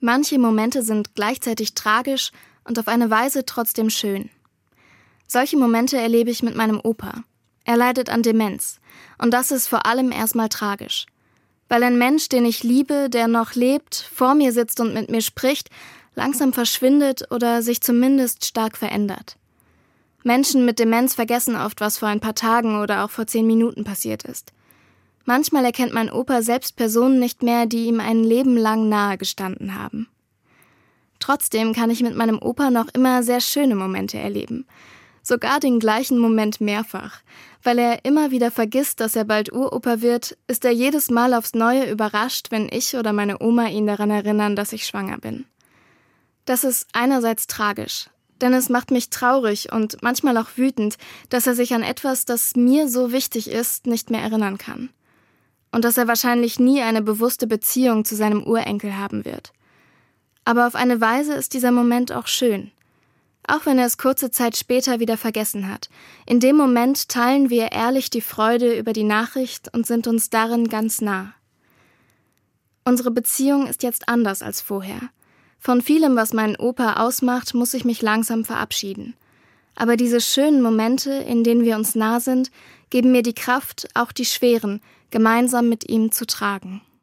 Manche Momente sind gleichzeitig tragisch und auf eine Weise trotzdem schön. Solche Momente erlebe ich mit meinem Opa. Er leidet an Demenz. Und das ist vor allem erstmal tragisch. Weil ein Mensch, den ich liebe, der noch lebt, vor mir sitzt und mit mir spricht, langsam verschwindet oder sich zumindest stark verändert. Menschen mit Demenz vergessen oft, was vor ein paar Tagen oder auch vor zehn Minuten passiert ist. Manchmal erkennt mein Opa selbst Personen nicht mehr, die ihm ein Leben lang nahe gestanden haben. Trotzdem kann ich mit meinem Opa noch immer sehr schöne Momente erleben. Sogar den gleichen Moment mehrfach. Weil er immer wieder vergisst, dass er bald Uropa wird, ist er jedes Mal aufs Neue überrascht, wenn ich oder meine Oma ihn daran erinnern, dass ich schwanger bin. Das ist einerseits tragisch, denn es macht mich traurig und manchmal auch wütend, dass er sich an etwas, das mir so wichtig ist, nicht mehr erinnern kann. Und dass er wahrscheinlich nie eine bewusste Beziehung zu seinem Urenkel haben wird. Aber auf eine Weise ist dieser Moment auch schön. Auch wenn er es kurze Zeit später wieder vergessen hat. In dem Moment teilen wir ehrlich die Freude über die Nachricht und sind uns darin ganz nah. Unsere Beziehung ist jetzt anders als vorher. Von vielem, was meinen Opa ausmacht, muss ich mich langsam verabschieden. Aber diese schönen Momente, in denen wir uns nah sind, geben mir die Kraft, auch die schweren, gemeinsam mit ihm zu tragen.